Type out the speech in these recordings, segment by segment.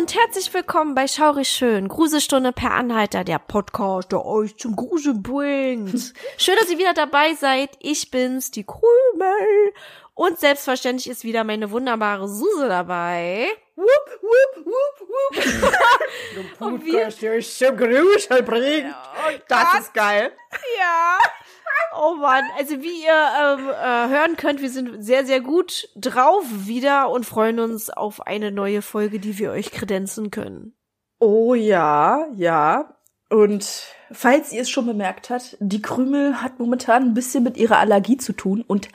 Und herzlich willkommen bei Schaurig Schön, Gruselstunde per Anhalter, der Podcast, der euch zum Gruseln bringt. Schön, dass ihr wieder dabei seid. Ich bin's, die Krümel. Und selbstverständlich ist wieder meine wunderbare Suse dabei. Wupp, wupp, wupp, wupp. du Und wir- der ist zum Grusel bringt. Das ist geil. Ja. Oh Mann, also wie ihr ähm, äh, hören könnt, wir sind sehr, sehr gut drauf wieder und freuen uns auf eine neue Folge, die wir euch kredenzen können. Oh ja, ja. Und falls ihr es schon bemerkt habt, die Krümel hat momentan ein bisschen mit ihrer Allergie zu tun und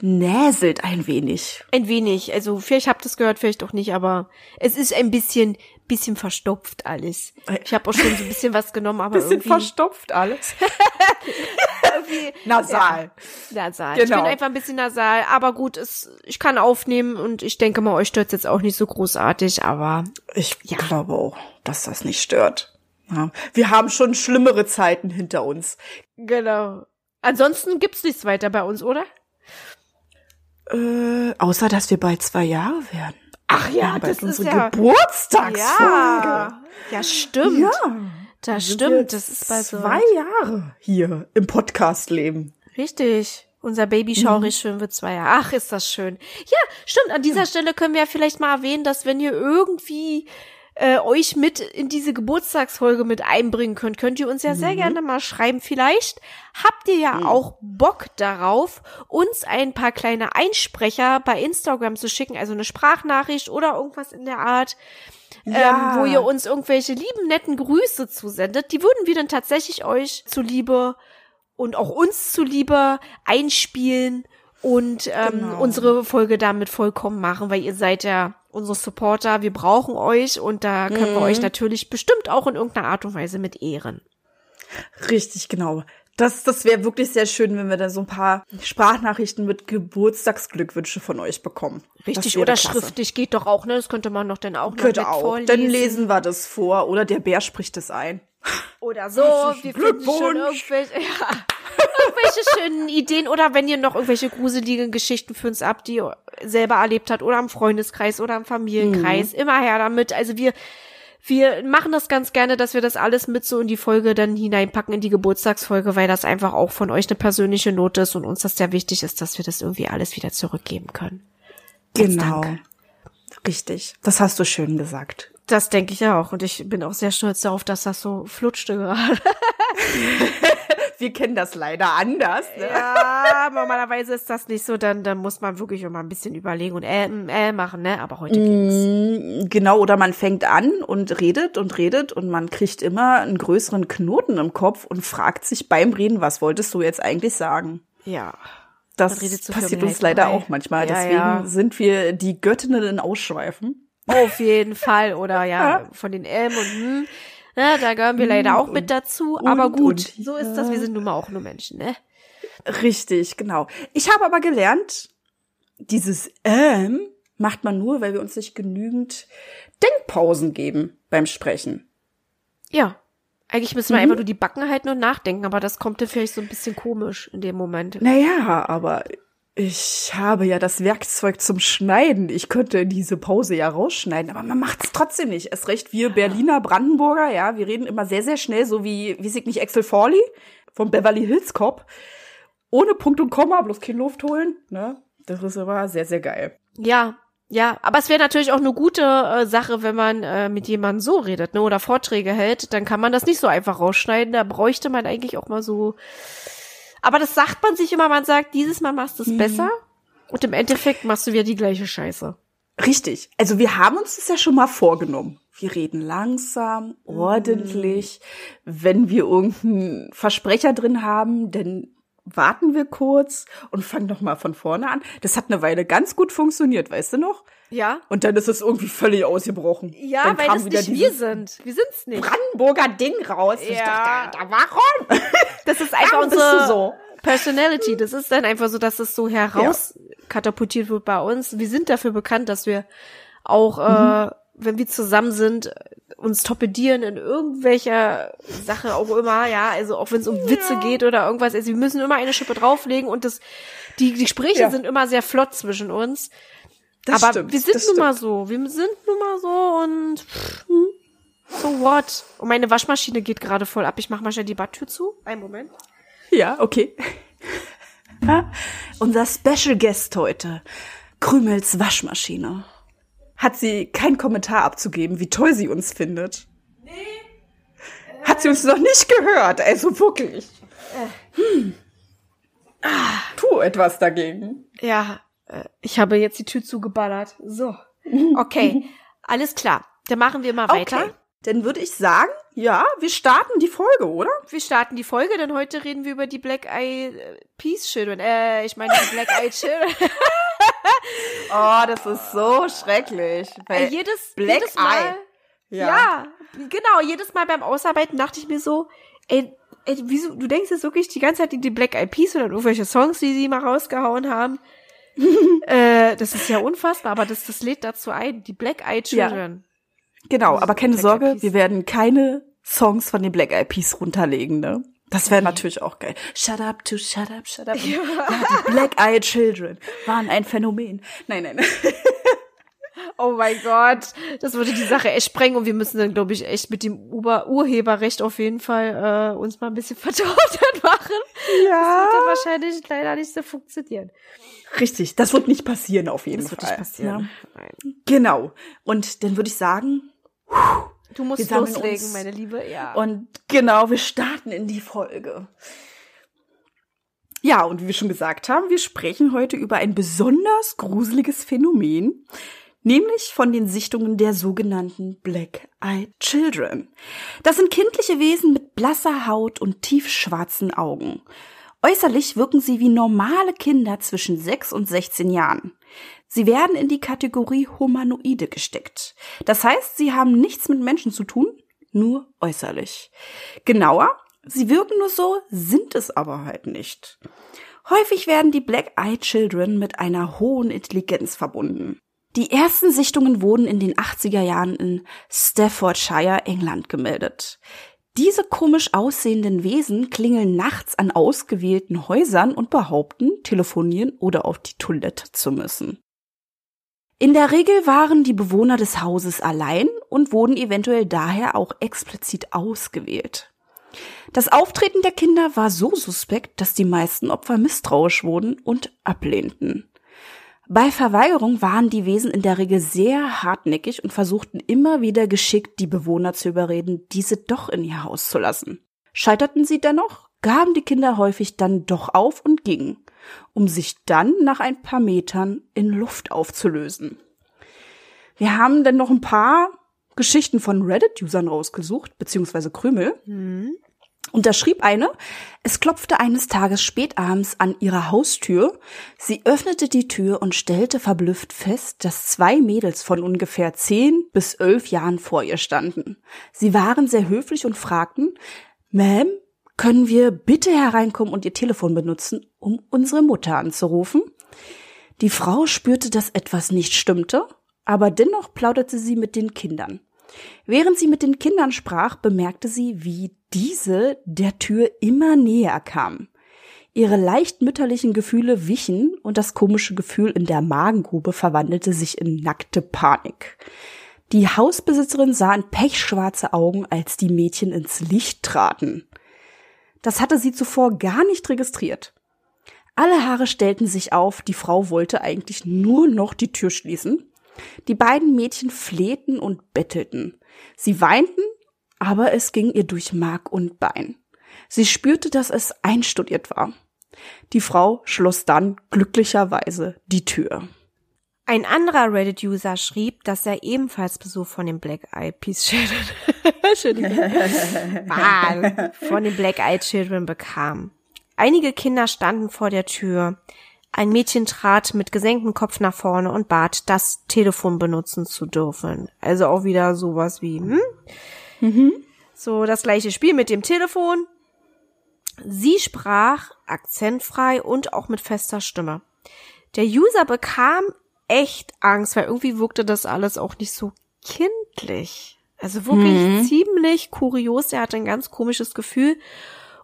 näselt ein wenig. Ein wenig, also vielleicht habt ihr es gehört, vielleicht auch nicht, aber es ist ein bisschen, bisschen verstopft alles. Ich habe auch schon so ein bisschen was genommen, aber Bisschen irgendwie, verstopft alles. irgendwie Nasal. nasal. Ich Genau. bin einfach ein bisschen nasal, aber gut, es, ich kann aufnehmen und ich denke mal, euch stört's jetzt auch nicht so großartig, aber Ich glaube auch, dass das nicht stört. Ja. Wir haben schon schlimmere Zeiten hinter uns. genau. Ansonsten gibt's nichts weiter bei uns, oder? Äh, außer, dass wir bald zwei Jahre werden. Ach ja, bald das ist unsere ja. Geburtstagsfolge. Ja, ja, stimmt. Ja. Das stimmt. Das ist so. zwei Jahre hier im Podcast-Leben. Richtig. Unser Baby schaurig schön wird zwei Jahre. Ach, ist das schön. Ja, stimmt. An dieser Stelle können wir ja vielleicht mal erwähnen, dass wenn ihr irgendwie äh, euch mit in diese Geburtstagsfolge mit einbringen könnt, könnt ihr uns ja sehr gerne mal schreiben. Vielleicht habt ihr ja auch Bock darauf, uns ein paar kleine Einsprecher bei Instagram zu schicken, also eine Sprachnachricht oder irgendwas in der Art. Ja. ähm, wo ihr uns irgendwelche lieben, netten Grüße zusendet. Die würden wir dann tatsächlich euch zuliebe und auch uns zuliebe einspielen und ähm, Genau. unsere Folge damit vollkommen machen, weil ihr seid ja unsere Supporter, wir brauchen euch und da können wir euch natürlich bestimmt auch in irgendeiner Art und Weise mit ehren. Richtig, genau. Das, das wäre wirklich sehr schön, wenn wir da so ein paar Sprachnachrichten mit Geburtstagsglückwünsche von euch bekommen. Richtig, oder klasse. schriftlich geht doch auch, ne? Das könnte man doch dann auch noch Könnte auch. vorlesen. Dann lesen wir das vor oder der Bär spricht es ein. Oder so, wir finden schon Glückwunsch. irgendwelche, ja, irgendwelche schönen Ideen oder wenn ihr noch irgendwelche gruseligen Geschichten für uns habt, die ihr selber erlebt habt oder am Freundeskreis oder am Familienkreis, immer her damit. Also wir, wir machen das ganz gerne, dass wir das alles mit so in die Folge dann hineinpacken, in die Geburtstagsfolge, weil das einfach auch von euch eine persönliche Note ist und uns das sehr wichtig ist, dass wir das irgendwie alles wieder zurückgeben können. Genau. Dank. Richtig. Das hast du schön gesagt. Das denke ich auch und ich bin auch sehr stolz darauf, dass das so flutschte gerade. Wir kennen das leider anders. Ne? Ja, normalerweise ist das nicht so, dann, dann muss man wirklich immer ein bisschen überlegen und äh, äh machen, ne? Aber heute ging's. Mm, Genau, oder man fängt an und redet und redet und man kriegt immer einen größeren Knoten im Kopf und fragt sich beim Reden, was wolltest du jetzt eigentlich sagen? Ja. Das passiert uns leider auch manchmal. Ja, Deswegen ja. sind wir die Göttinnen in Ausschweifen. Auf jeden Fall. Oder ja, von den Elm und hm. Ja, da gehören wir leider auch mit dazu. Aber und, gut, und, so ist das. Wir sind nun mal auch nur Menschen, ne? Richtig, genau. Ich habe aber gelernt, dieses ähm macht man nur, weil wir uns nicht genügend Denkpausen geben beim Sprechen. Ja. Eigentlich müssen wir einfach nur die Backen halten und nachdenken, aber das kommt dann vielleicht so ein bisschen komisch in dem Moment. Naja, aber ich habe ja das Werkzeug zum Schneiden. Ich könnte diese Pause ja rausschneiden, aber man macht es trotzdem nicht. Erst recht wir Berliner Brandenburger, ja, wir reden immer sehr, sehr schnell, so wie, wie ich nicht, Axel Forley von Beverly Hills Cop. Ohne Punkt und Komma, bloß kein Luft holen, ne? Das ist aber sehr, sehr geil. Ja, ja, aber es wäre natürlich auch eine gute äh, Sache, wenn man äh, mit jemandem so redet, ne, oder Vorträge hält, dann kann man das nicht so einfach rausschneiden, da bräuchte man eigentlich auch mal so Aber das sagt man sich immer, man sagt, dieses Mal machst du es besser und im Endeffekt machst du wieder die gleiche Scheiße. Richtig. Also wir haben uns das ja schon mal vorgenommen. Wir reden langsam, ordentlich. Wenn wir irgendeinen Versprecher drin haben, dann warten wir kurz und fangen noch mal von vorne an. Das hat eine Weile ganz gut funktioniert, weißt du noch? Ja? Und dann ist es irgendwie völlig ausgebrochen. Ja, dann weil das nicht wir sind. Wir sind's nicht. Brandenburger Ding raus. Ich Ja. dachte, da, warum? Das ist einfach unsere, so? Personality. Das ist dann einfach so, dass es so herauskatapultiert wird bei uns. Wir sind dafür bekannt, dass wir auch, äh, wenn wir zusammen sind, uns torpedieren in irgendwelcher Sache auch immer, ja, also auch wenn es um Witze geht oder irgendwas, also wir müssen immer eine Schippe drauflegen und das, die, die Gespräche Ja. sind immer sehr flott zwischen uns. Das Aber stimmt, wir sind das nun mal so, wir sind nun mal so und pff, so what? Und meine Waschmaschine geht gerade voll ab. Ich mach mal schnell die Badtür zu. Einen Moment. Ja, okay. Unser Special Guest heute, Krümels Waschmaschine. Hat sie keinen Kommentar abzugeben, wie toll sie uns findet? Nee. Hat sie uns noch nicht gehört, also wirklich. Hm. Ah, tu etwas dagegen. Ja, äh, ich habe jetzt die Tür zugeballert. So. Okay, alles klar. Dann machen wir mal weiter. Okay. Dann würde ich sagen, ja, wir starten die Folge, oder? Wir starten die Folge, denn heute reden wir über die Black Eye äh, Peace Children. Äh, ich meine die Black Eye Children. Oh, das ist so schrecklich. Äh, jedes, Black jedes Mal. Eye. Ja. genau. Jedes Mal beim Ausarbeiten dachte ich mir so, ey, ey, wieso, du denkst jetzt wirklich die ganze Zeit in die Black Eyed Peas oder irgendwelche Songs, die sie mal rausgehauen haben. äh, das ist ja unfassbar, aber das, das lädt dazu ein. Die Black Eyed Ja. Children. Genau, aber keine Black Sorge, wir werden keine Songs von den Black Eyed Peas runterlegen, ne? Das wäre natürlich auch geil. Shut up to shut up, shut up. Und, ja. die Black Eyed Children waren ein Phänomen. Nein, nein. Oh mein Gott, das würde die Sache echt sprengen und wir müssen dann, glaube ich, echt mit dem Ur Urheberrecht auf jeden Fall äh, uns mal ein bisschen vertraut machen. Ja. Das wird dann wahrscheinlich leider nicht so funktionieren. Richtig, das wird nicht passieren auf jeden Das wird Fall. nicht passieren. Ja. Genau. Und dann würde ich sagen, Du musst loslegen, uns. meine Liebe. Ja. und genau, wir starten in die Folge. Ja, und wie wir schon gesagt haben, wir sprechen heute über ein besonders gruseliges Phänomen, nämlich von den Sichtungen der sogenannten Black Eyed Children. Das sind kindliche Wesen mit blasser Haut und tiefschwarzen Augen. Äußerlich wirken sie wie normale Kinder zwischen 6 und 16 Jahren. Sie werden in die Kategorie Humanoide gesteckt. Das heißt, sie haben nichts mit Menschen zu tun, nur äußerlich. Genauer, sie wirken nur so, sind es aber halt nicht. Häufig werden die Black Eyed Children mit einer hohen Intelligenz verbunden. Die ersten Sichtungen wurden in den 80er Jahren in Staffordshire, England gemeldet. Diese komisch aussehenden Wesen klingeln nachts an ausgewählten Häusern und behaupten, telefonieren oder auf die Toilette zu müssen. In der Regel waren die Bewohner des Hauses allein und wurden eventuell daher auch explizit ausgewählt. Das Auftreten der Kinder war so suspekt, dass die meisten Opfer misstrauisch wurden und ablehnten. Bei Verweigerung waren die Wesen in der Regel sehr hartnäckig und versuchten immer wieder geschickt, die Bewohner zu überreden, diese doch in ihr Haus zu lassen. Scheiterten sie dennoch, gaben die Kinder häufig dann doch auf und gingen, um sich dann nach ein paar Metern in Luft aufzulösen. Wir haben dann noch ein paar Geschichten von Reddit-Usern rausgesucht, beziehungsweise Krümel. Und da schrieb eine, es klopfte eines Tages spätabends an ihrer Haustür. Sie öffnete die Tür und stellte verblüfft fest, dass zwei Mädels von ungefähr zehn bis elf Jahren vor ihr standen. Sie waren sehr höflich und fragten, Ma'am, können wir bitte hereinkommen und ihr Telefon benutzen, um unsere Mutter anzurufen? Die Frau spürte, dass etwas nicht stimmte, aber dennoch plauderte sie mit den Kindern. Während sie mit den Kindern sprach, bemerkte sie, wie diese der Tür immer näher kamen. Ihre leicht mütterlichen Gefühle wichen und das komische Gefühl in der Magengrube verwandelte sich in nackte Panik. Die Hausbesitzerin sah in pechschwarze Augen, als die Mädchen ins Licht traten. Das hatte sie zuvor gar nicht registriert. Alle Haare stellten sich auf, die Frau wollte eigentlich nur noch die Tür schließen. Die beiden Mädchen flehten und bettelten. Sie weinten, aber es ging ihr durch Mark und Bein. Sie spürte, dass es einstudiert war. Die Frau schloss dann glücklicherweise die Tür. Ein anderer Reddit-User schrieb, dass er ebenfalls Besuch von den Black Eyed Peas Children, Ah, von den Black Eyed Children bekam. Einige Kinder standen vor der Tür. Ein Mädchen trat mit gesenktem Kopf nach vorne und bat, das Telefon benutzen zu dürfen. Also auch wieder sowas wie, hm? So das gleiche Spiel mit dem Telefon. Sie sprach akzentfrei und auch mit fester Stimme. Der User bekam echt Angst, weil irgendwie wirkte das alles auch nicht so kindlich. Also wirklich Mhm. ziemlich kurios. Er hatte ein ganz komisches Gefühl.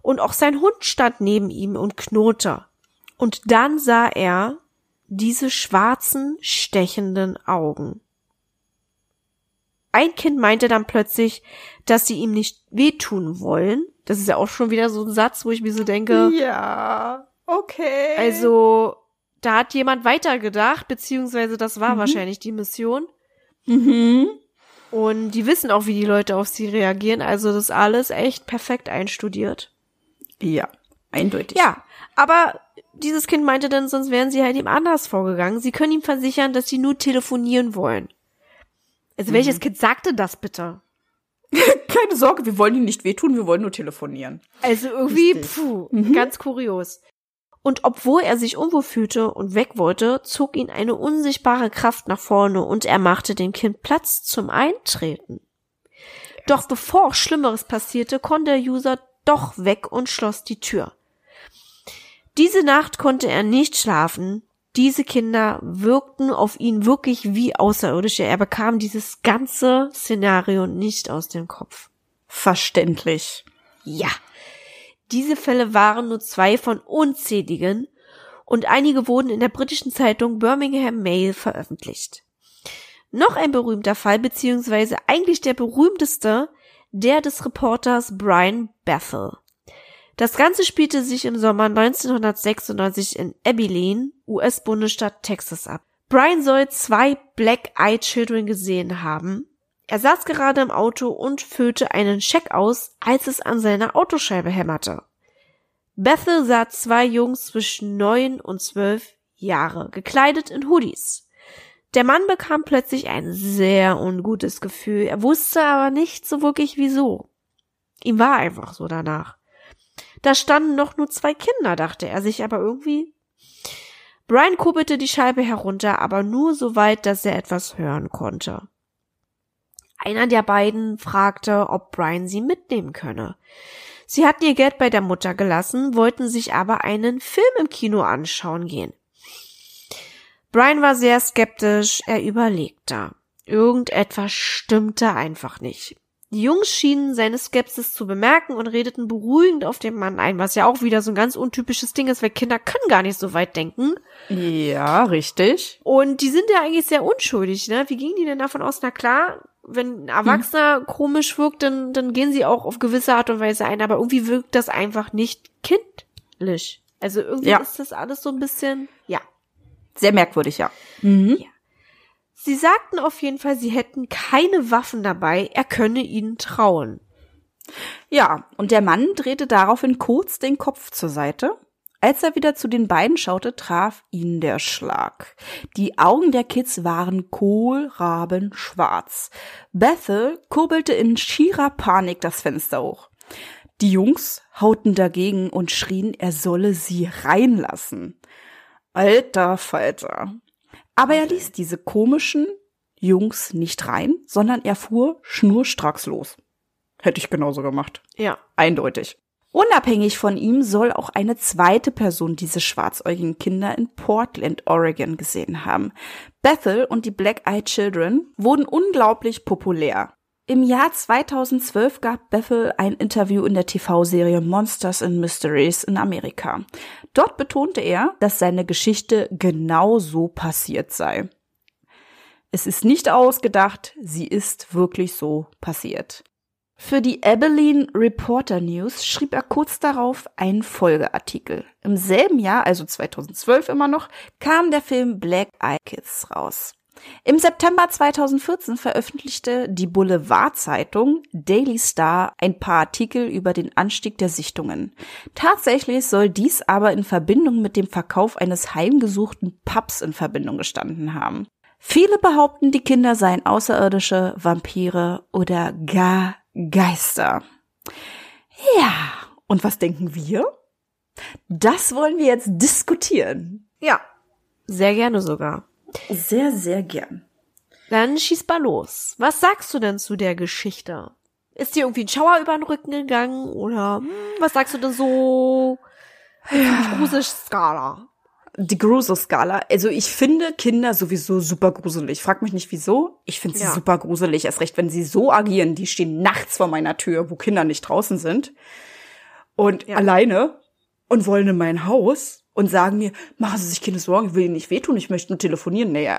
Und auch sein Hund stand neben ihm und knurrte. Und dann sah er diese schwarzen, stechenden Augen. Ein Kind meinte dann plötzlich, dass sie ihm nicht wehtun wollen. Das ist ja auch schon wieder so ein Satz, wo ich mir so denke, Ja, okay. also da hat jemand weitergedacht, beziehungsweise das war wahrscheinlich die Mission. Mhm. Und die wissen auch, wie die Leute auf sie reagieren. Also das alles echt perfekt einstudiert. Ja, eindeutig. Ja, aber dieses Kind meinte dann, sonst wären sie halt ihm anders vorgegangen. Sie können ihm versichern, dass sie nur telefonieren wollen. Also welches Kind sagte das bitte? Keine Sorge, wir wollen ihm nicht wehtun, wir wollen nur telefonieren. Also irgendwie, Richtig. puh, ganz kurios. Und obwohl er sich unwohl fühlte und weg wollte, zog ihn eine unsichtbare Kraft nach vorne und er machte dem Kind Platz zum Eintreten. Doch bevor Schlimmeres passierte, konnte der User doch weg und schloss die Tür. Diese Nacht konnte er nicht schlafen. Diese Kinder wirkten auf ihn wirklich wie Außerirdische. Er bekam dieses ganze Szenario nicht aus dem Kopf. Verständlich. Ja. Diese Fälle waren nur zwei von unzähligen und einige wurden in der britischen Zeitung Birmingham Mail veröffentlicht. Noch ein berühmter Fall, beziehungsweise eigentlich der berühmteste, der des Reporters Brian Bethel. Das Ganze spielte sich im Sommer 1996 in Abilene, US-Bundesstaat Texas ab. Brian soll zwei Black-Eyed Children gesehen haben. Er saß gerade im Auto und füllte einen Scheck aus, als es an seiner Autoscheibe hämmerte. Bethel sah zwei Jungs zwischen neun und zwölf Jahre, gekleidet in Hoodies. Der Mann bekam plötzlich ein sehr ungutes Gefühl. Er wusste aber nicht so wirklich wieso. Ihm war einfach so danach. Da standen noch nur zwei Kinder, dachte er sich aber irgendwie. Brian kurbelte die Scheibe herunter, aber nur so weit, dass er etwas hören konnte. Einer der beiden fragte, ob Brian sie mitnehmen könne. Sie hatten ihr Geld bei der Mutter gelassen, wollten sich aber einen Film im Kino anschauen gehen. Brian war sehr skeptisch, er überlegte. Irgendetwas stimmte einfach nicht. Die Jungs schienen seine Skepsis zu bemerken und redeten beruhigend auf den Mann ein, was ja auch wieder so ein ganz untypisches Ding ist, weil Kinder können gar nicht so weit denken. Ja, richtig. Und die sind ja eigentlich sehr unschuldig, ne? Wie gingen die denn davon aus? Na klar, wenn ein Erwachsener komisch wirkt, dann, dann gehen sie auch auf gewisse Art und Weise ein, aber irgendwie wirkt das einfach nicht kindlich. Also irgendwie Ja. ist das alles so ein bisschen, ja. Sehr merkwürdig, ja. Mhm. Sie sagten auf jeden Fall, sie hätten keine Waffen dabei, er könne ihnen trauen. Ja, und der Mann drehte daraufhin kurz den Kopf zur Seite. Als er wieder zu den beiden schaute, traf ihn der Schlag. Die Augen der Kids waren kohlrabenschwarz. Bethel kurbelte in schierer Panik das Fenster hoch. Die Jungs hauten dagegen und schrien, er solle sie reinlassen. Alter Falter. Aber er ließ diese komischen Jungs nicht rein, sondern er fuhr schnurstracks los. Hätte ich genauso gemacht. Ja. Eindeutig. Unabhängig von ihm soll auch eine zweite Person diese schwarzäugigen Kinder in Portland, Oregon gesehen haben. Bethel und die Black Eyed Children wurden unglaublich populär. Im Jahr 2012 gab Bethel ein Interview in der TV-Serie Monsters and Mysteries in Amerika. Dort betonte er, dass seine Geschichte genau so passiert sei. Es ist nicht ausgedacht, sie ist wirklich so passiert. Für die Abilene Reporter News schrieb er kurz darauf einen Folgeartikel. Im selben Jahr, also 2012 immer noch, kam der Film Black Eye Kids raus. Im September 2014 veröffentlichte die Boulevard-Zeitung Daily Star ein paar Artikel über den Anstieg der Sichtungen. Tatsächlich soll dies aber in Verbindung mit dem Verkauf eines heimgesuchten Pubs in Verbindung gestanden haben. Viele behaupten, die Kinder seien Außerirdische, Vampire oder gar Geister. Ja, und was denken wir? Das wollen wir jetzt diskutieren. Ja. Sehr gerne sogar. Sehr, sehr gern. Dann schieß mal los. Was sagst du denn zu der Geschichte? Ist dir irgendwie ein Schauer über den Rücken gegangen? Oder hm, was sagst du denn so? Ja. Gruselskala. Die Gruselskala. Also ich finde Kinder sowieso super gruselig. Frag mich nicht wieso. Ich finde sie Ja. super gruselig. Erst recht, wenn sie so agieren. Die stehen nachts vor meiner Tür, wo Kinder nicht draußen sind. Und Ja. alleine und wollen in mein Haus und sagen mir, machen Sie sich keine Sorgen, ich will Ihnen nicht wehtun, ich möchte nur telefonieren. Naja,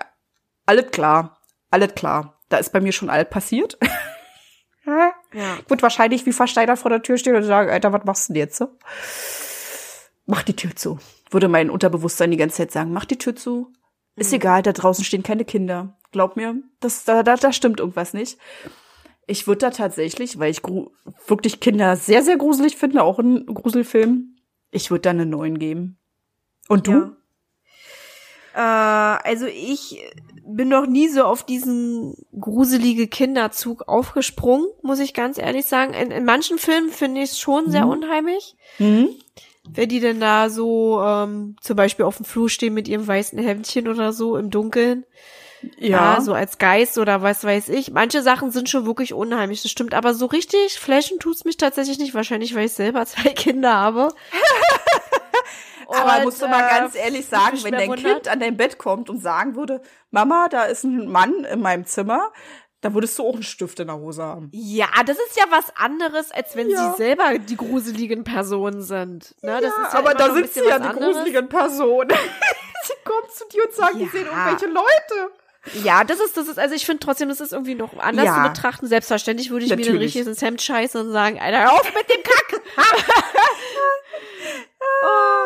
alles klar. Alles klar. Da ist bei mir schon alt passiert. Ja. Würde wahrscheinlich wie versteinert vor der Tür stehen und sagen, Alter, was machst du denn jetzt? Mach die Tür zu. Würde mein Unterbewusstsein die ganze Zeit sagen, mach die Tür zu. Ist egal, da draußen stehen keine Kinder. Glaub mir, das, da, da, da stimmt irgendwas nicht. Ich würde da tatsächlich, weil ich gru- wirklich Kinder sehr, sehr gruselig finde, auch in Gruselfilmen, ich würde da eine 9 geben. Und du? Ja. Äh, also ich bin noch nie so auf diesen gruselige Kinderzug aufgesprungen, muss ich ganz ehrlich sagen. In, in manchen Filmen finde ich es schon sehr unheimlich. Mhm. Wenn die denn da so ähm, zum Beispiel auf dem Flur stehen mit ihrem weißen Hemdchen oder so im Dunkeln. Ja. so als Geist oder was weiß ich. Manche Sachen sind schon wirklich unheimlich, das stimmt. Aber so richtig flashen tut's mich tatsächlich nicht. Wahrscheinlich, weil ich selber zwei Kinder habe. Aber Und, musst du mal äh, ganz ehrlich sagen, wenn dein wundert. Kind an dein Bett kommt und sagen würde, Mama, da ist ein Mann in meinem Zimmer, dann würdest du auch einen Stift in der Hose haben. Ja, das ist ja was anderes, als wenn Ja. sie selber die gruseligen Personen sind. Ne, ist ja aber da sind sie ja die anderes. gruseligen Personen. sie kommen zu dir und sagen, die Ja. sehen irgendwelche Leute. Ja, das ist, das ist, also ich finde trotzdem, das ist irgendwie noch anders Ja. zu betrachten. Selbstverständlich würde ich mir Natürlich. richtig ins Hemd scheißen und sagen, Alter, auf mit dem Kack! Oh.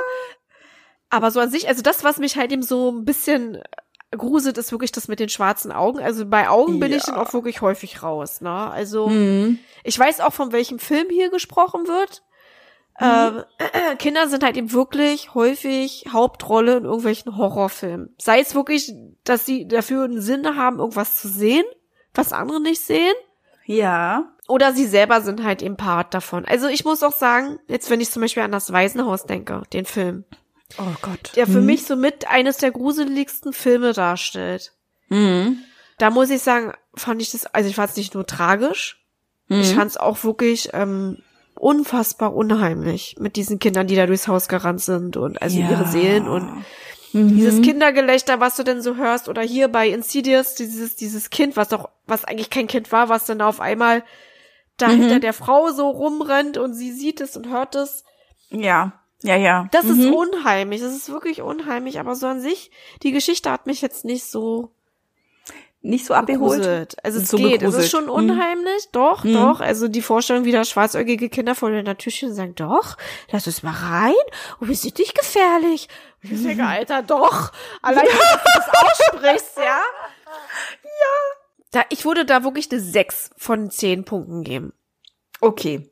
Aber so an sich, also das, was mich halt eben so ein bisschen gruselt, ist wirklich das mit den schwarzen Augen. Also bei Augen bin ich Ja. dann auch wirklich häufig raus, ne? Also, ich weiß auch, von welchem Film hier gesprochen wird. Ähm, Kinder sind halt eben wirklich häufig Hauptrolle in irgendwelchen Horrorfilmen. Sei es wirklich, dass sie dafür einen Sinn haben, irgendwas zu sehen, was andere nicht sehen. Ja. Oder sie selber sind halt eben Part davon. Also ich muss auch sagen, jetzt wenn ich zum Beispiel an das Waisenhaus denke, den Film, Oh Gott. der für mich somit eines der gruseligsten Filme darstellt. Mhm. Da muss ich sagen, fand ich das, also ich fand es nicht nur tragisch, Mhm. ich fand es auch wirklich ähm, unfassbar unheimlich mit diesen Kindern, die da durchs Haus gerannt sind und also ihre Seelen und Mhm. dieses Kindergelächter, was du denn so hörst, oder hier bei Insidious, dieses, dieses Kind, was doch, was eigentlich kein Kind war, was dann auf einmal da Mhm. hinter der Frau so rumrennt und sie sieht es und hört es. Ja. Ja, ja. Das ist Mhm. unheimlich, das ist wirklich unheimlich, aber so an sich, die Geschichte hat mich jetzt nicht so nicht so abgeholt. gegruselt. Also es So geht, es gegruselt. ist schon Mhm. unheimlich, doch, Mhm. doch. Also die Vorstellung, wie da schwarzäugige Kinder vor der Tür stehen und sagen, doch, lass uns mal rein. Oh, wir sind nicht gefährlich. Und ich denke, Alter, doch. Allein, dass du das aussprichst, ja. Ja. Da, ich würde da wirklich eine 6 von 10 Punkten geben. Okay.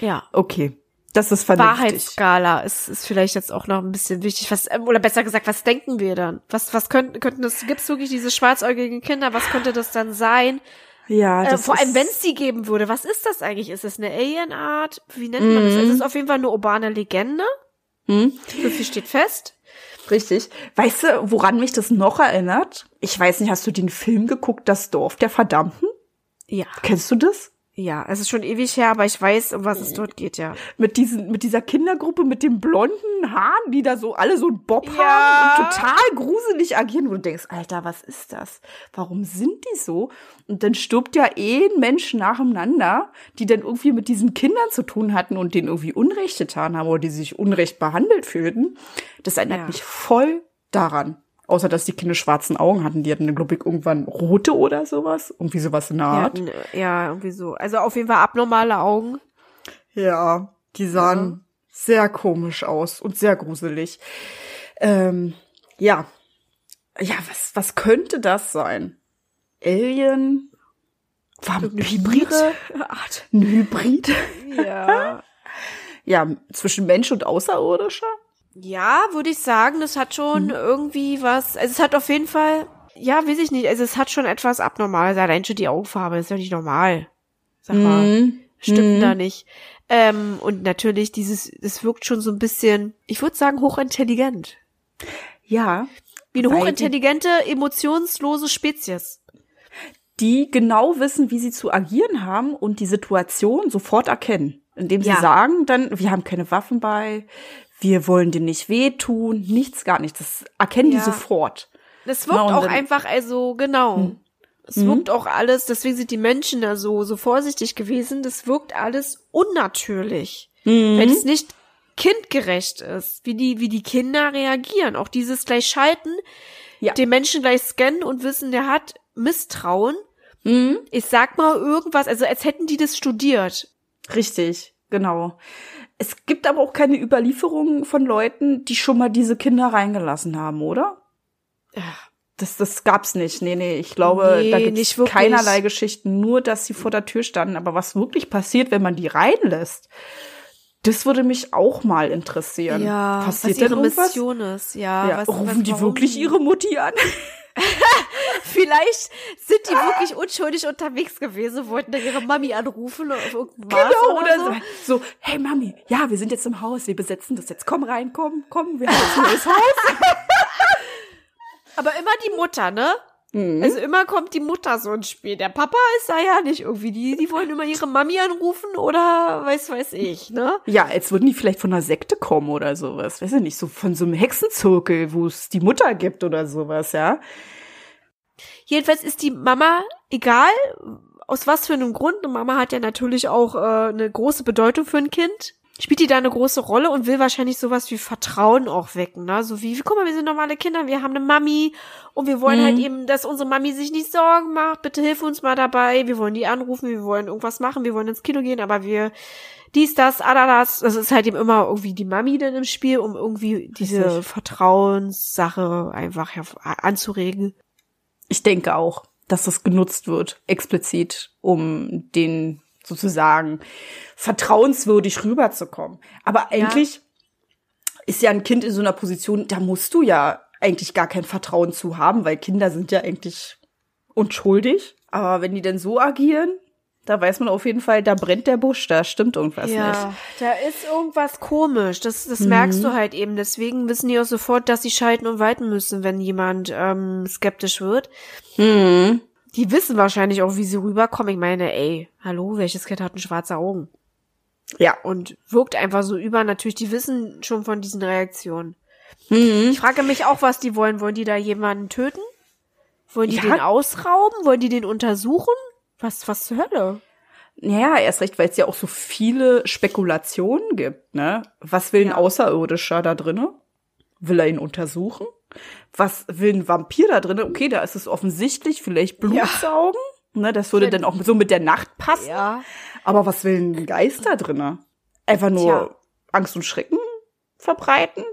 Ja. Okay. Das ist vernünftig. Wahrheitsskala ist, ist vielleicht jetzt auch noch ein bisschen wichtig. Was, ähm, oder besser gesagt, was denken wir dann? Was, was könnten, könnten das, gibt's wirklich diese schwarzäugigen Kinder? Was könnte das dann sein? Ja, Äh, das vor allem, wenn es sie geben würde, was ist das eigentlich? Ist es eine Alienart? Wie nennt man das? Es ist auf jeden Fall eine urbane Legende. Hm? So viel steht fest. Richtig. Weißt du, woran mich das noch erinnert? Ich weiß nicht, hast du den Film geguckt, Das Dorf der Verdammten? Ja. Kennst du das? Ja, es ist schon ewig her, aber ich weiß, um was es dort geht, ja. Mit diesen, mit dieser Kindergruppe mit den blonden Haaren, die da so alle so einen Bob Ja. haben und total gruselig agieren, wo du denkst, Alter, was ist das? Warum sind die so? Und dann stirbt ja eh ein Mensch nacheinander, die dann irgendwie mit diesen Kindern zu tun hatten und denen irgendwie Unrecht getan haben oder die sich unrecht behandelt fühlten. Das erinnert Ja. mich voll daran. Außer, dass die Kinder schwarzen Augen hatten. Die hatten, glaube ich, irgendwann rote oder sowas. Irgendwie sowas in der Ja, Art. n- ja, irgendwie so. Also auf jeden Fall abnormale Augen. Ja, die sahen sehr komisch aus und sehr gruselig. Ähm, ja. Ja, was, was könnte das sein? Alien? Vampire? Art. Ein Hybrid? Ja. Ja, zwischen Mensch und Außerirdischer? Ja, würde ich sagen, das hat schon Mhm. irgendwie was. Also es hat auf jeden Fall, ja, weiß ich nicht, also es hat schon etwas Abnormales. Allein schon die Augenfarbe ist ja nicht normal. Sag mal, Mhm. stimmt da nicht. Ähm, und natürlich dieses, das wirkt schon so ein bisschen, ich würde sagen, hochintelligent. Ja. Wie eine hochintelligente, emotionslose Spezies. die genau wissen, wie sie zu agieren haben und die Situation sofort erkennen. Indem sie Ja. sagen dann, wir haben keine Waffen bei, wir wollen dir nicht wehtun, nichts, gar nichts. Das erkennen Ja. die sofort. Das wirkt Na, und auch Hm. einfach, also genau. Es wirkt auch alles, deswegen sind die Menschen da so, so vorsichtig gewesen. Das wirkt alles unnatürlich. Mhm. Wenn es nicht kindgerecht ist, wie die, wie die Kinder reagieren. Auch dieses gleich schalten, Ja. den Menschen gleich scannen und wissen, der hat Misstrauen. Mhm. Ich sag mal irgendwas, also als hätten die das studiert. Richtig, genau. Es gibt aber auch keine Überlieferungen von Leuten, die schon mal diese Kinder reingelassen haben, oder? Ja. Das, das gab's nicht. Nee, nee, ich glaube, Nee, da gibt's keinerlei Geschichten, nur dass sie vor der Tür standen. Aber was wirklich passiert, wenn man die reinlässt, das würde mich auch mal interessieren. Ja, passiert was ihre irgendwas? Mission ist, ja. Ja, was, rufen was, die wirklich ihre Mutti an? Vielleicht sind die wirklich unschuldig unterwegs gewesen, wollten dann ihre Mami anrufen auf irgendeinem Genau, oder, oder so. so. hey Mami, ja, wir sind jetzt im Haus, wir besetzen das jetzt. Komm rein, komm, komm, wir haben jetzt ein neues Haus. Aber immer die Mutter, ne? Mhm. Also immer kommt die Mutter so ins Spiel. Der Papa ist da ja nicht irgendwie. Die, die wollen immer ihre Mami anrufen oder weiß, weiß ich, ne? Ja, als würden die vielleicht von einer Sekte kommen oder sowas. Weiß ich nicht, so von so einem Hexenzirkel, wo es die Mutter gibt oder sowas, ja. Jedenfalls ist die Mama, egal aus was für einem Grund, eine Mama hat ja natürlich auch äh, eine große Bedeutung für ein Kind, spielt die da eine große Rolle und will wahrscheinlich sowas wie Vertrauen auch wecken, ne? So wie, guck mal, wir sind normale Kinder, wir haben eine Mami und wir wollen Mhm. halt eben, dass unsere Mami sich nicht Sorgen macht, bitte hilf uns mal dabei, wir wollen die anrufen, wir wollen irgendwas machen, wir wollen ins Kino gehen, aber wir dies, das, adadas, das ist halt eben immer irgendwie die Mami dann im Spiel, um irgendwie diese. Vertrauenssache einfach anzuregen. Ich denke auch, dass das genutzt wird, explizit, um den sozusagen vertrauenswürdig rüberzukommen. Aber eigentlich ist ja ein Kind in so einer Position, da musst du ja eigentlich gar kein Vertrauen zu haben, weil Kinder sind ja eigentlich unschuldig. Aber wenn die denn so agieren, da weiß man auf jeden Fall, da brennt der Busch, da stimmt irgendwas nicht. Ja, da ist irgendwas komisch. Das, das merkst du halt eben. Deswegen wissen die auch sofort, dass sie schalten und walten müssen, wenn jemand ähm, skeptisch wird. Mhm. Die wissen wahrscheinlich auch, wie sie rüberkommen. Ich meine, ey, hallo, welches Kind hat denn schwarze Augen? Ja. Und wirkt einfach so über. Natürlich, die wissen schon von diesen Reaktionen. Mhm. Ich frage mich auch, was die wollen. Wollen die da jemanden töten? Wollen die Ja. den ausrauben? Wollen die den untersuchen? Was, was zur Hölle? Ja, erst recht, weil es ja auch so viele Spekulationen gibt, ne? Was will ein Ja. Außerirdischer da drinne? Will er ihn untersuchen? Was will ein Vampir da drinne? Okay, da ist es offensichtlich, vielleicht Blutsaugen. Ne, das würde dann auch so mit der Nacht passen. Ja. Aber was will ein Geist da drinne? Einfach nur Tja. Angst und Schrecken verbreiten?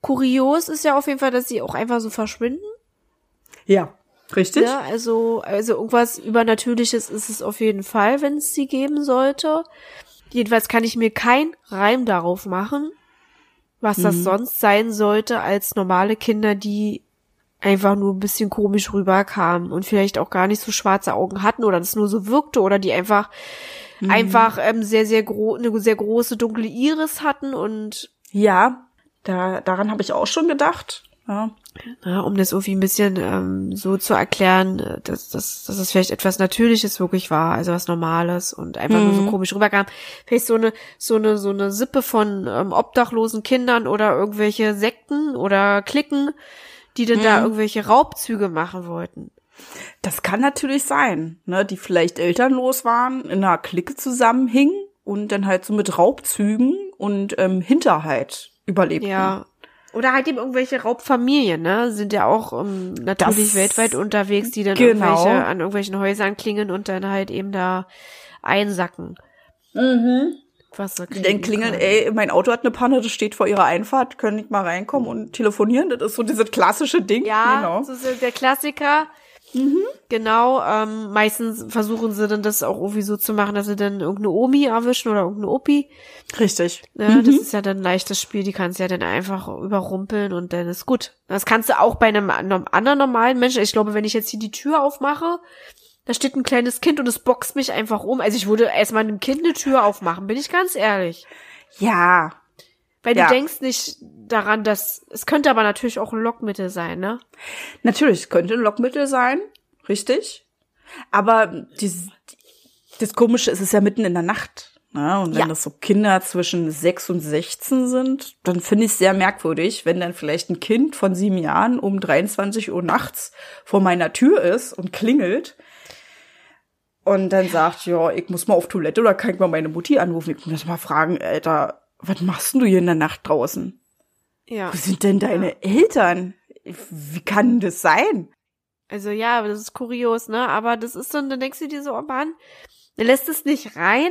Kurios ist ja auf jeden Fall, dass sie auch einfach so verschwinden. Ja, richtig. Ja, also, also irgendwas Übernatürliches ist es auf jeden Fall, wenn es sie geben sollte. Jedenfalls kann ich mir kein Reim darauf machen, was das sonst sein sollte, als normale Kinder, die einfach nur ein bisschen komisch rüberkamen und vielleicht auch gar nicht so schwarze Augen hatten oder das nur so wirkte oder die einfach einfach ähm, sehr sehr gro eine sehr große dunkle Iris hatten und Ja, da, daran habe ich auch schon gedacht. Ja. Ja, um das irgendwie ein bisschen ähm, so zu erklären, äh, dass, dass, dass es vielleicht etwas Natürliches wirklich war, also was Normales und einfach nur so komisch rüberkam. Vielleicht so eine, so eine, so eine Sippe von ähm, obdachlosen Kindern oder irgendwelche Sekten oder Klicken, die dann da irgendwelche Raubzüge machen wollten. Das kann natürlich sein, ne, die vielleicht elternlos waren, in einer Clique zusammenhingen und dann halt so mit Raubzügen und ähm, Hinterhalt überlebten. Ja. Oder halt eben irgendwelche Raubfamilien, ne? Sind ja auch ähm, natürlich Das- weltweit unterwegs, die dann genau. irgendwelche an irgendwelchen Häusern klingen und dann halt eben da einsacken. Was Die dann klingeln, ey, mein Auto hat eine Panne, das steht vor ihrer Einfahrt, können nicht mal reinkommen und telefonieren. Das ist so dieses klassische Ding. Ja, genau. das ist der Klassiker. Genau, ähm, meistens versuchen sie dann das auch irgendwie so zu machen, dass sie dann irgendeine Omi erwischen oder irgendeine Opi. Richtig. Ne? Das ist ja dann ein leichtes Spiel, die kannst du ja dann einfach überrumpeln und dann ist gut. Das kannst du auch bei einem an- anderen normalen Menschen. Ich glaube, wenn ich jetzt hier die Tür aufmache, da steht ein kleines Kind und es boxt mich einfach um. Also ich würde erstmal einem Kind eine Tür aufmachen, bin ich ganz ehrlich. Ja. Weil Ja. du denkst nicht daran, dass, es könnte aber natürlich auch ein Lockmittel sein, ne? Natürlich, es könnte ein Lockmittel sein. Richtig. Aber die, das Komische ist, es ist ja mitten in der Nacht. Ne? Und wenn Ja. das so Kinder zwischen 6 und 16 sind, dann finde ich es sehr merkwürdig, wenn dann vielleicht ein Kind von sieben Jahren um 23 Uhr nachts vor meiner Tür ist und klingelt und dann sagt, ja, ich muss mal auf Toilette oder kann ich mal meine Mutti anrufen. Ich muss mal fragen, Alter, was machst denn du hier in der Nacht draußen? Ja. Wo sind denn deine Eltern? Wie kann das sein? Also ja, das ist kurios, ne? Aber das ist dann, dann denkst du dir so, oh Mann, er lässt es nicht rein.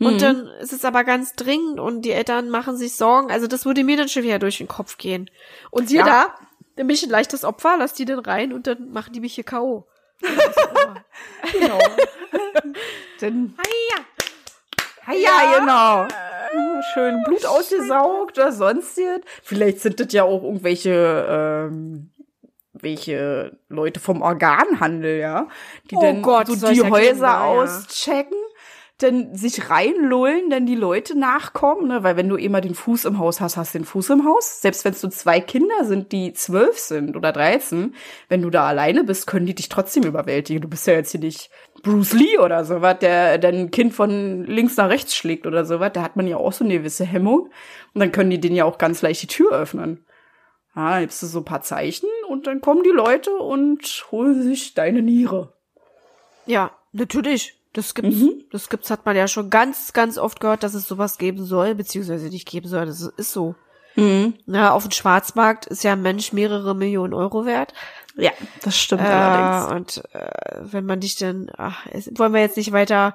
Und Mhm. dann ist es aber ganz dringend und die Eltern machen sich Sorgen. Also das würde mir dann schon wieder durch den Kopf gehen. Und siehe Ja. da, dann bin ich ein leichtes Opfer, lass die dann rein und dann machen die mich hier K.O. Genau. Denn ja. Ja, genau. Schön Blut ausgesaugt oder sonstiges. Vielleicht sind das ja auch irgendwelche ähm, welche Leute vom Organhandel, ja, die Oh dann Gott, so die Häuser ja. auschecken, dann sich reinlullen, dann die Leute nachkommen, ne? weil wenn du immer den Fuß im Haus hast, hast du den Fuß im Haus. Selbst wenn es so zwei Kinder sind, die zwölf sind oder dreizehn, wenn du da alleine bist, können die dich trotzdem überwältigen. Du bist ja jetzt hier nicht Bruce Lee oder sowas, der dann ein Kind von links nach rechts schlägt oder sowas. Da hat man ja auch so eine gewisse Hemmung. Und dann können die den ja auch ganz leicht die Tür öffnen. Dann gibst du so ein paar Zeichen und dann kommen die Leute und holen sich deine Niere. Ja, natürlich. Das gibt's, Mhm. das gibt's, hat man ja schon ganz, ganz oft gehört, dass es sowas geben soll, beziehungsweise nicht geben soll. Das ist so. Mhm. Na, auf dem Schwarzmarkt ist ja ein Mensch mehrere Millionen Euro wert. Ja, das stimmt Äh, allerdings. und äh, wenn man dich dann, ach, es, wollen wir jetzt nicht weiter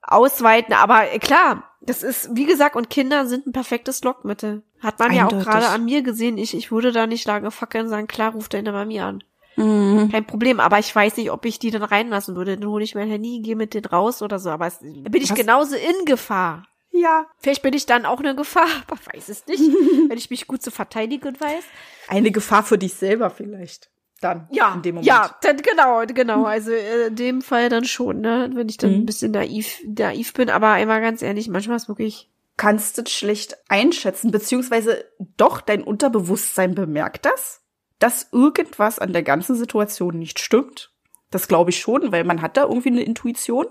ausweiten, aber äh, klar, das ist, wie gesagt, und Kinder sind ein perfektes Lockmittel. Hat man ja auch Eindeutig. gerade an mir gesehen. Ich, ich würde da nicht lange fackeln sagen, klar, ruft deine Mami an. Mhm. Kein Problem, aber ich weiß nicht, ob ich die dann reinlassen würde. Dann hole ich mein Handy, gehe mit denen raus oder so. Aber es, bin ich Was? genauso in Gefahr. Ja, Vielleicht bin ich dann auch eine Gefahr, aber weiß es nicht, wenn ich mich gut zu verteidigen weiß. eine Gefahr für dich selber vielleicht. Dann, Ja, in dem Moment. ja, dann genau, genau. Also äh, in dem Fall dann schon, ne, wenn ich dann Mhm. ein bisschen naiv, naiv bin. Aber einmal ganz ehrlich, manchmal ist wirklich Kannst du schlecht einschätzen, beziehungsweise doch dein Unterbewusstsein bemerkt das, dass irgendwas an der ganzen Situation nicht stimmt. Das glaube ich schon, weil man hat da irgendwie eine Intuition.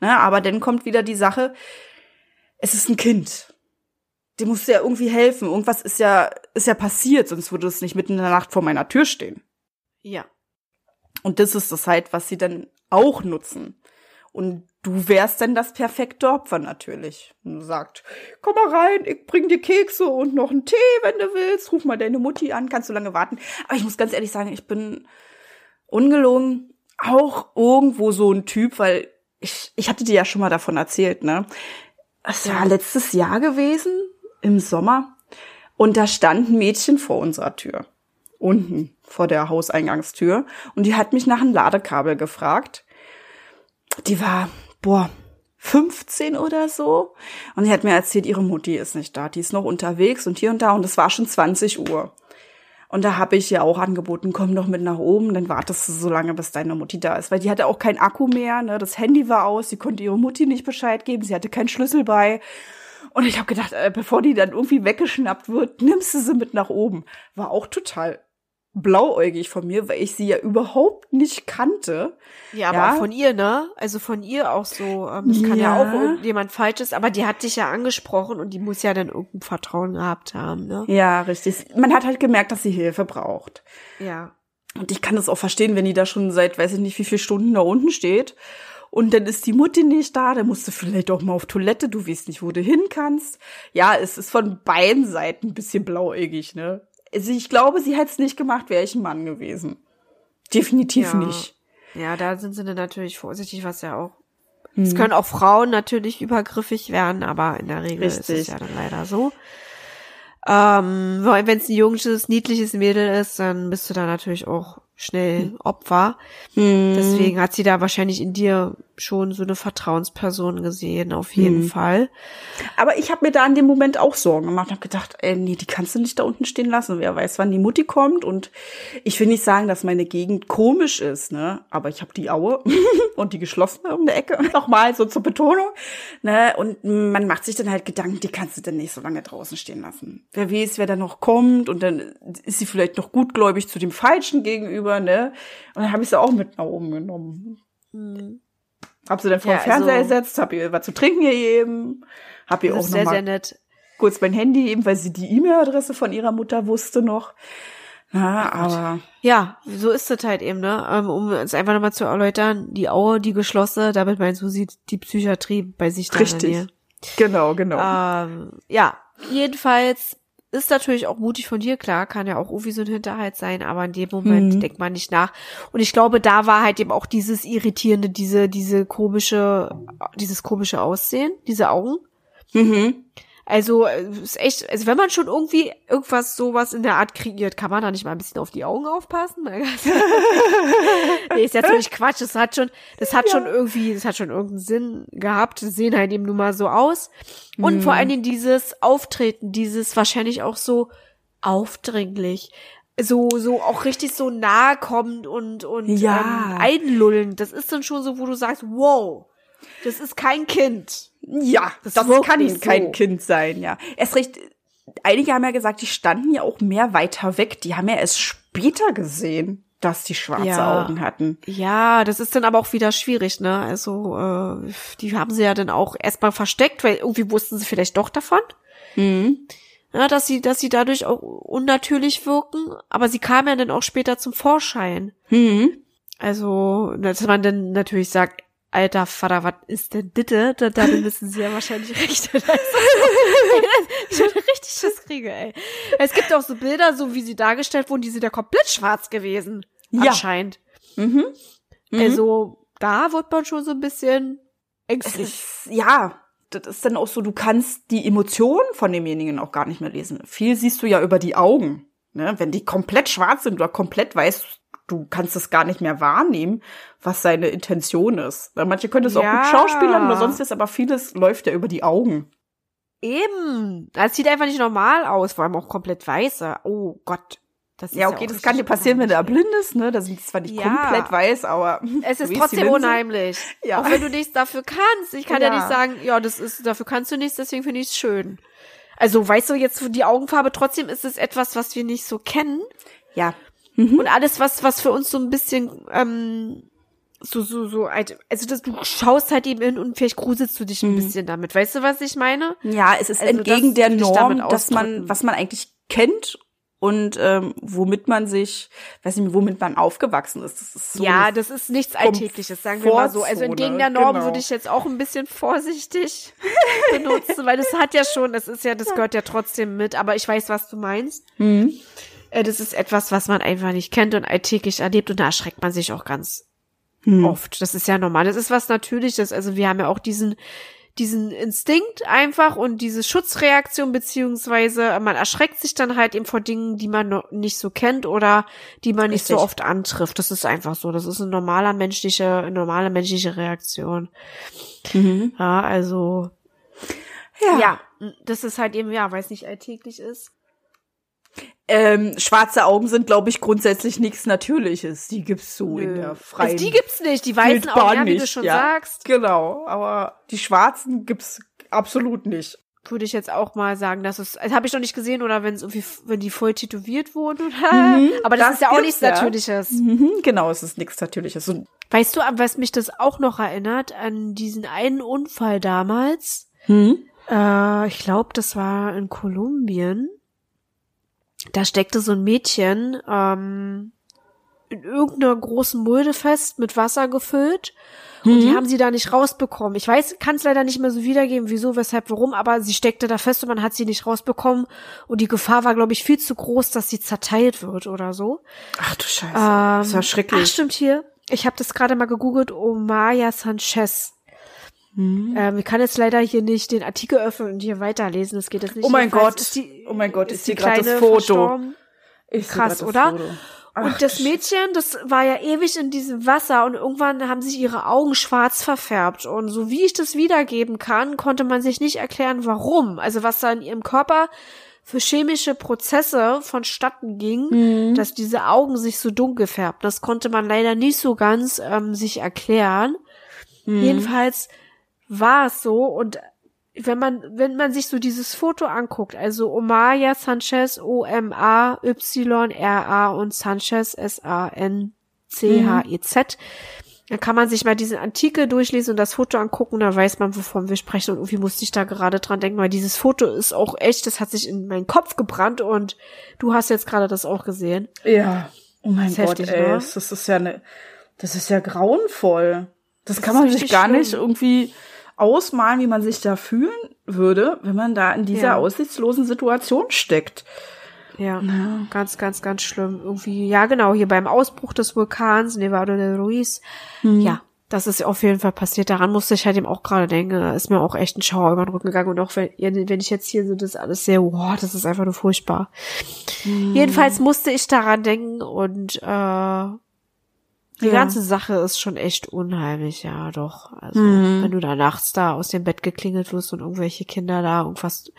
Ne, aber dann kommt wieder die Sache, es ist ein Kind. Dem musst du ja irgendwie helfen. Irgendwas ist ja, ist ja passiert, sonst würde es nicht mitten in der Nacht vor meiner Tür stehen. ja, Und das ist das halt, was sie dann auch nutzen. Und du wärst dann das perfekte Opfer natürlich. Und du sagst, komm mal rein, ich bring dir Kekse und noch einen Tee, wenn du willst. Ruf mal deine Mutti an, kannst du lange warten. Aber ich muss ganz ehrlich sagen, ich bin ungelogen auch irgendwo so ein Typ, weil ich, ich hatte dir ja schon mal davon erzählt, ne? Es war letztes Jahr gewesen, im Sommer. Und da stand ein Mädchen vor unserer Tür. Unten vor der Hauseingangstür. Und die hat mich nach einem Ladekabel gefragt. Die war, boah, 15 oder so. Und die hat mir erzählt, ihre Mutti ist nicht da. Die ist noch unterwegs und hier und da. Und es war schon 20 Uhr. Und da habe ich ja auch angeboten, komm doch mit nach oben, dann wartest du so lange, bis deine Mutti da ist. Weil die hatte auch keinen Akku mehr, ne? das Handy war aus, sie konnte ihre Mutti nicht Bescheid geben, sie hatte keinen Schlüssel bei. Und ich habe gedacht, äh, bevor die dann irgendwie weggeschnappt wird, nimmst du sie mit nach oben. War auch total blauäugig von mir, weil ich sie ja überhaupt nicht kannte. ja, aber Ja. von ihr, ne? Also von ihr auch so. Ähm, das kann ja. Ja. auch irgendjemand Falsches, aber die hat dich ja angesprochen und die muss ja dann irgendein Vertrauen gehabt haben, ne? Ja, richtig. Man hat halt gemerkt, dass sie Hilfe braucht. Ja. Und ich kann das auch verstehen, wenn die da schon seit weiß ich nicht wie viele Stunden da unten steht. Und dann ist die Mutti nicht da, dann musst du vielleicht auch mal auf Toilette, du weißt nicht, wo du hin kannst. Ja, es ist von beiden Seiten ein bisschen blauäugig, ne? Also ich glaube, sie hätte es nicht gemacht, wäre ich ein Mann gewesen. Definitiv Ja. nicht. Ja, da sind sie dann natürlich vorsichtig, was ja auch. Hm. Es können auch Frauen natürlich übergriffig werden, aber in der Regel ist es Richtig. ja dann leider so. Ähm, wenn es ein junges, niedliches Mädel ist, dann bist du da natürlich auch schnell Opfer. Hm. Deswegen hat sie da wahrscheinlich in dir schon so eine Vertrauensperson gesehen, auf jeden Hm. Fall. Aber ich habe mir da in dem Moment auch Sorgen gemacht. Habe gedacht, ey, nee, die kannst du nicht da unten stehen lassen. Wer weiß, wann die Mutti kommt. Und ich will nicht sagen, dass meine Gegend komisch ist, ne? Aber ich habe die Aue und die geschlossene um der Ecke. Nochmal so zur Betonung. Ne? Und man macht sich dann halt Gedanken, die kannst du dann nicht so lange draußen stehen lassen. Wer weiß, wer da noch kommt. Und dann ist sie vielleicht noch gutgläubig zu dem Falschen gegenüber, ne? Und dann habe ich sie auch mit nach oben genommen. Mhm. Hab sie dann vor Ja, den Fernseher also- ersetzt, hab ihr was zu trinken gegeben, hab ihr auch sehr, mal sehr nett. kurz mein Handy gegeben, weil sie die E-Mail-Adresse von ihrer Mutter wusste noch. Na, aber Ja, so ist es halt eben, ne? Ähm, Um es einfach nochmal zu erläutern, die Aue, die geschlossene, damit meinst du, sieht die Psychiatrie bei sich richtig. Genau, genau. Ähm, ja, jedenfalls ist natürlich auch mutig von dir, klar, kann ja auch irgendwie so ein Hinterhalt sein, aber in dem Moment Mhm. denkt man nicht nach. Und ich glaube, da war halt eben auch dieses irritierende, diese, diese komische, dieses komische Aussehen, diese Augen. mhm. Also, äh, ist echt, also wenn man schon irgendwie irgendwas sowas in der Art kreiert, kann man da nicht mal ein bisschen auf die Augen aufpassen? nee, ist natürlich Quatsch. Das hat schon, das hat schon irgendwie, das hat schon irgendeinen Sinn gehabt. Sie sehen halt eben nun mal so aus. Und vor allen Dingen dieses Auftreten, dieses wahrscheinlich auch so aufdringlich. So, so auch richtig so nahe kommend und, und Ja. ähm, einlullend. Das ist dann schon so, wo du sagst, wow, das ist kein Kind. Ja, Das das, kann nicht kein so. Kind sein, ja. Erst recht, einige haben ja gesagt, die standen ja auch mehr weiter weg. Die haben ja erst später gesehen, dass die schwarze Ja. Augen hatten. Ja, das ist dann aber auch wieder schwierig, ne? Also, äh, die haben sie ja dann auch erstmal versteckt, weil irgendwie wussten sie vielleicht doch davon. Mhm. Ja, dass sie, dass sie dadurch auch unnatürlich wirken, aber sie kamen ja dann auch später zum Vorschein. Mhm. Also, dass man dann natürlich sagt, alter Vater, was ist denn bitte? Da, dann müssen sie ja wahrscheinlich recht. ich würde richtig Schiss kriege, ey. Es gibt auch so Bilder, so wie sie dargestellt wurden, die sind ja komplett schwarz gewesen. Ja. Anscheinend. Mhm. Mhm. Also, da wird man schon so ein bisschen ängstlich. ist, ja, das ist dann auch so, du kannst die Emotionen von demjenigen auch gar nicht mehr lesen. Viel siehst du ja über die Augen. Ne? Wenn die komplett schwarz sind oder komplett weiß, du kannst es gar nicht mehr wahrnehmen, was seine Intention ist. Manche können es auch Ja. gut schauspielern oder sonst was, aber vieles läuft ja über die Augen. Eben. Das sieht einfach nicht normal aus, vor allem auch komplett weiße. Oh Gott. Das ist Ja, okay, auch das kann dir passieren, wenn du da blind ist, ne? Da sind die zwar nicht Ja. komplett weiß, aber Es ist trotzdem unheimlich. Ja. Auch wenn du nichts dafür kannst. Ich kann ja, Ja. nicht sagen, ja, das ist, dafür kannst du nichts, deswegen finde ich es schön. Also, weißt du, jetzt die Augenfarbe, trotzdem ist es etwas, was wir nicht so kennen. Ja. Und alles, was, was für uns so ein bisschen, ähm, so, so, so, also das, du schaust halt eben hin und vielleicht gruselst du dich ein bisschen damit. Weißt du, was ich meine? Ja, es ist Also entgegen der Norm, dass man, was man eigentlich kennt und ähm, womit man sich, weiß nicht, womit man aufgewachsen ist. Das ist so ja, das ist nichts Alltägliches, sagen wir mal so. Also entgegen der Norm genau. würde ich jetzt auch ein bisschen vorsichtig benutzen, weil das hat ja schon, das ist ja, das gehört ja trotzdem mit, aber ich weiß, was du meinst. Mhm. Äh, Das ist etwas, was man einfach nicht kennt und alltäglich erlebt und da erschreckt man sich auch ganz Hm. oft. Das ist ja normal. Das ist was Natürliches. Also wir haben ja auch diesen, diesen Instinkt einfach und diese Schutzreaktion, beziehungsweise man erschreckt sich dann halt eben vor Dingen, die man noch nicht so kennt oder die man nicht so Richtig. oft antrifft. Das ist einfach so. Das ist eine normaler menschliche, eine normale menschliche Reaktion. Mhm. Ja, also, Ja. ja, das ist halt eben, ja, weil es nicht alltäglich ist. Ähm, schwarze Augen sind, glaube ich, grundsätzlich nichts Natürliches. Die gibt's so in der freien Also die gibt's nicht, die weißen Augen, ja, wie du schon ja. sagst. Genau, aber die schwarzen gibt's absolut nicht. würde ich jetzt auch mal sagen, dass es, das habe ich noch nicht gesehen oder wenn es irgendwie, wenn die voll tätowiert wurden oder, Mhm, aber das, das ist ja auch nichts ja. Natürliches. Mhm, genau, es ist nichts Natürliches. Und, Weißt du, an was mich das auch noch erinnert? An diesen einen Unfall damals. hm? Äh, ich glaube, das war in Kolumbien. Da steckte so ein Mädchen ähm, in irgendeiner großen Mulde fest, mit Wasser gefüllt. Und die haben sie da nicht rausbekommen. Ich weiß, kann es leider nicht mehr so wiedergeben, wieso, weshalb, warum, aber sie steckte da fest und man hat sie nicht rausbekommen. Und die Gefahr war, glaube ich, viel zu groß, dass sie zerteilt wird oder so. Ach du Scheiße, Ähm, das war schrecklich. Ach, stimmt hier. Ich habe das gerade mal gegoogelt. Omaya Sanchez. Hm. Ähm, ich kann jetzt leider hier nicht den Artikel öffnen und hier weiterlesen. Das geht jetzt nicht. Oh mein Jedenfalls Gott. Ist die, Oh mein Gott, ist hier grad das Foto. seh krass, oder? Foto. Ach, Und das Mädchen, das war ja ewig in diesem Wasser und irgendwann haben sich ihre Augen schwarz verfärbt. Und so wie ich das wiedergeben kann, konnte man sich nicht erklären, warum. Also was da in ihrem Körper für chemische Prozesse vonstatten ging, Mhm. dass diese Augen sich so dunkel färben. Das konnte man leider nicht so ganz ähm, sich erklären. Mhm. Jedenfalls war es so und wenn man, wenn man sich so dieses Foto anguckt, also Omaya Sanchez, O-M-A-Y-R-A und Sanchez, S-A-N-C-H-E-Z, Dann kann man sich mal diesen Artikel durchlesen und das Foto angucken, dann weiß man, wovon wir sprechen. Und irgendwie musste ich da gerade dran denken, weil dieses Foto ist auch echt, das hat sich in meinen Kopf gebrannt und du hast jetzt gerade das auch gesehen. Ja. Oh mein ist Gott, heftig, ey, ne? das ist ja eine, das ist ja grauenvoll. Das, kann ist man sich gar schlimm. nicht irgendwie ausmalen, wie man sich da fühlen würde, wenn man da in dieser Ja. aussichtslosen Situation steckt. Ja, ganz, ganz, ganz schlimm. Irgendwie, ja genau, hier beim Ausbruch des Vulkans Nevado de Ruiz. Ja, das ist auf jeden Fall passiert. Daran musste ich halt eben auch gerade denken. Da ist mir auch echt ein Schauer über den Rücken gegangen. Und auch wenn, wenn ich jetzt hier so das alles sehe, wow, das ist einfach nur furchtbar. Jedenfalls musste ich daran denken und äh, die Ja. ganze Sache ist schon echt unheimlich, ja, doch. Also, wenn du da nachts da aus dem Bett geklingelt wirst und irgendwelche Kinder da irgendwas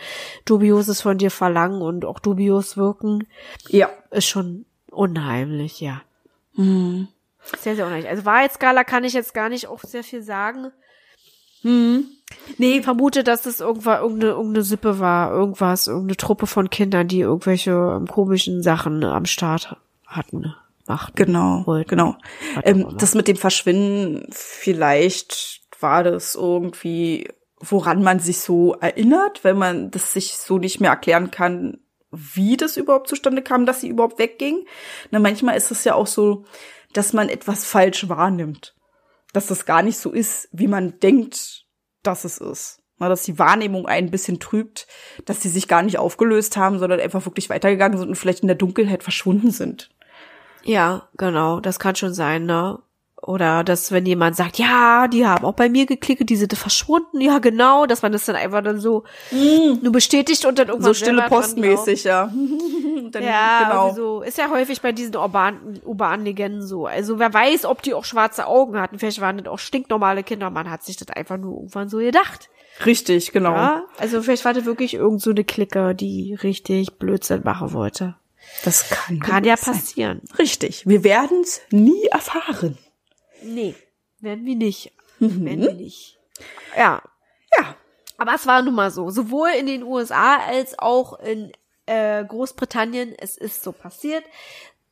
Dubioses von dir verlangen und auch dubios wirken, Ja. ist schon unheimlich, ja. Sehr, sehr unheimlich. Also Wahrheitsskala kann ich jetzt gar nicht auch sehr viel sagen. Nee, vermute, dass es irgendwann irgendeine, irgendeine Sippe war, irgendwas, irgendeine Truppe von Kindern, die irgendwelche ähm, komischen Sachen am Start hatten, machten. Genau, wollten. genau. Ähm, das mit dem Verschwinden, vielleicht war das irgendwie, woran man sich so erinnert, wenn man das sich so nicht mehr erklären kann, wie das überhaupt zustande kam, dass sie überhaupt wegging. Na, manchmal ist es ja auch so, dass man etwas falsch wahrnimmt. Dass das gar nicht so ist, wie man denkt, dass es ist. Na, dass die Wahrnehmung ein bisschen trübt, dass sie sich gar nicht aufgelöst haben, sondern einfach wirklich weitergegangen sind und vielleicht in der Dunkelheit verschwunden sind. Ja, genau, das kann schon sein, ne? Oder dass, wenn jemand sagt, ja, die haben auch bei mir geklickt, die sind verschwunden, ja, genau, dass man das dann einfach dann so nur bestätigt und dann irgendwann So stille Postmäßig, ja. Dann, Ja, genau. so. Ist ja häufig bei diesen urbanen, urbanen Legenden so. Also wer weiß, ob die auch schwarze Augen hatten. Vielleicht waren das auch stinknormale Kinder. Man hat sich das einfach nur irgendwann so gedacht. Richtig, genau. Ja? Also vielleicht war das wirklich irgend so eine Clique, die richtig Blödsinn machen wollte. Das kann, Kann ja sein. passieren. Richtig. Wir werden es nie erfahren. Nee, werden wir nicht. Werden wir nicht. Ja. Ja. Aber es war nun mal so. Sowohl in den USA als auch in äh, Großbritannien. Es ist so passiert.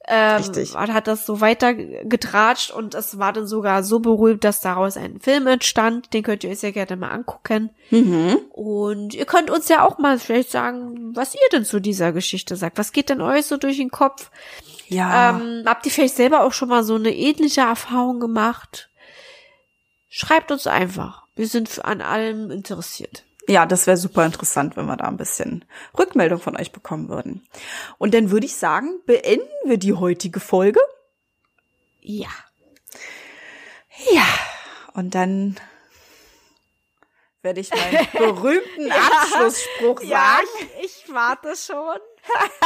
Ähm, Richtig. Hat das so weiter getratscht und es war dann sogar so berühmt, dass daraus ein Film entstand. Den könnt ihr euch sehr gerne mal angucken. Mhm. Und ihr könnt uns ja auch mal vielleicht sagen, was ihr denn zu dieser Geschichte sagt. Was geht denn euch so durch den Kopf? Ja. Ähm, habt ihr vielleicht selber auch schon mal so eine ähnliche Erfahrung gemacht? Schreibt uns einfach. Wir sind an allem interessiert. Ja, das wäre super interessant, wenn wir da ein bisschen Rückmeldung von euch bekommen würden. Und dann würde ich sagen, beenden wir die heutige Folge. Ja. Ja. Und dann werde ich meinen berühmten Abschlussspruch sagen. ich, ich warte schon.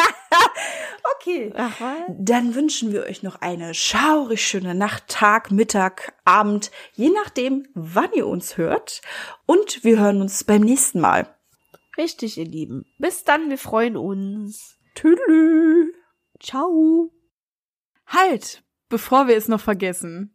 Okay. Ach? Dann wünschen wir euch noch eine schaurig schöne Nacht, Tag, Mittag, Abend, je nachdem, wann ihr uns hört. Und wir hören uns beim nächsten Mal. Richtig, ihr Lieben. Bis dann, wir freuen uns. Tschüss. Ciao. Halt, bevor wir es noch vergessen.